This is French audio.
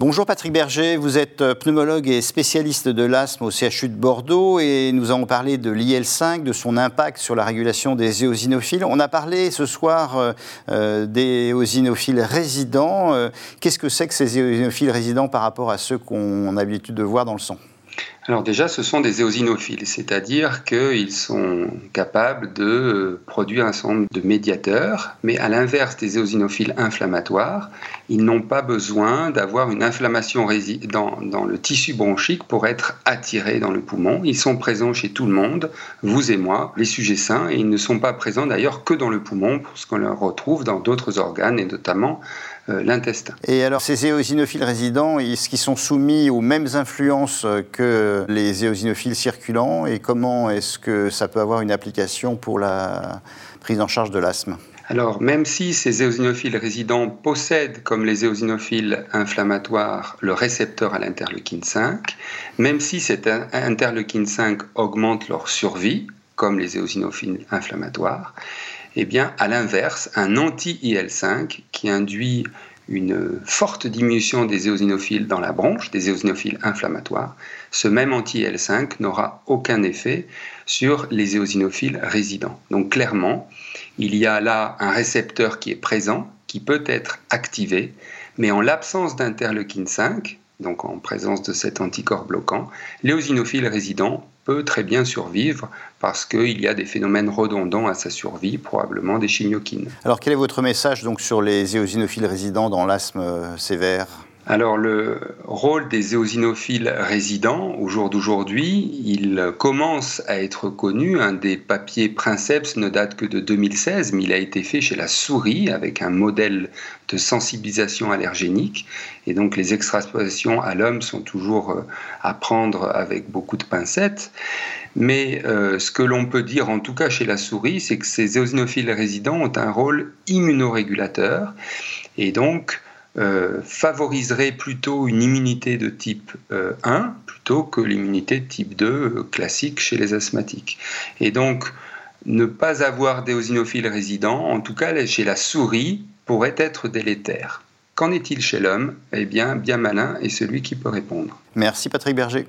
Bonjour Patrick Berger, vous êtes euh, pneumologue et spécialiste de l'asthme au CHU de Bordeaux et nous avons parlé de l'IL5, de son impact sur la régulation des éosinophiles. On a parlé ce soir euh, euh, des éosinophiles résidents. Qu'est-ce que c'est que ces éosinophiles résidents par rapport à ceux qu'on a l'habitude de voir dans le sang? Alors déjà, ce sont des éosinophiles, c'est-à-dire qu'ils sont capables de euh, produire un certain de médiateurs, mais à l'inverse des éosinophiles inflammatoires, ils n'ont pas besoin d'avoir une inflammation dans, dans, le tissu bronchique pour être attirés dans le poumon. Ils sont présents chez tout le monde, vous et moi, les sujets sains, et ils ne sont pas présents d'ailleurs que dans le poumon, parce qu'on les retrouve dans d'autres organes, et notamment l'intestin. Et alors ces éosinophiles résidents, est-ce qu'ils sont soumis aux mêmes influences que les éosinophiles circulants et comment est-ce que ça peut avoir une application pour la prise en charge de l'asthme? Alors, même si ces éosinophiles résidents possèdent, comme les éosinophiles inflammatoires, le récepteur à l'interleukine 5, même si cet interleukine 5 augmente leur survie, comme les éosinophiles inflammatoires, eh bien, à l'inverse, un anti-IL5 qui induit une forte diminution des éosinophiles dans la bronche, des éosinophiles inflammatoires, ce même anti-IL5 n'aura aucun effet sur les éosinophiles résidents. Donc clairement, il y a là un récepteur qui est présent, qui peut être activé, mais en l'absence d'interleukine 5, donc en présence de cet anticorps bloquant, l'éosinophile résident peut très bien survivre parce qu'il y a des phénomènes redondants à sa survie, probablement des chimiokines. Alors quel est votre message sur les éosinophiles résidents dans l'asthme euh, sévère? Alors le rôle des éosinophiles résidents au jour d'aujourd'hui, il commence à être connu. Un des papiers Princeps ne date que de 2016, mais il a été fait chez la souris avec un modèle de sensibilisation allergénique. Et donc les extrapolations à l'homme sont toujours euh, à prendre avec beaucoup de pincettes. Mais euh, ce que l'on peut dire, en tout cas chez la souris, c'est que ces éosinophiles résidents ont un rôle immunorégulateur. Et donc, euh, favoriserait plutôt une immunité de type 1 euh, plutôt que l'immunité de type 2 euh, classique chez les asthmatiques. Et donc, ne pas avoir d'éosinophiles résidents, en tout cas chez la souris, pourrait être délétère. Qu'en est-il chez l'homme? Eh bien, bien malin est celui qui peut répondre. Merci Patrick Berger.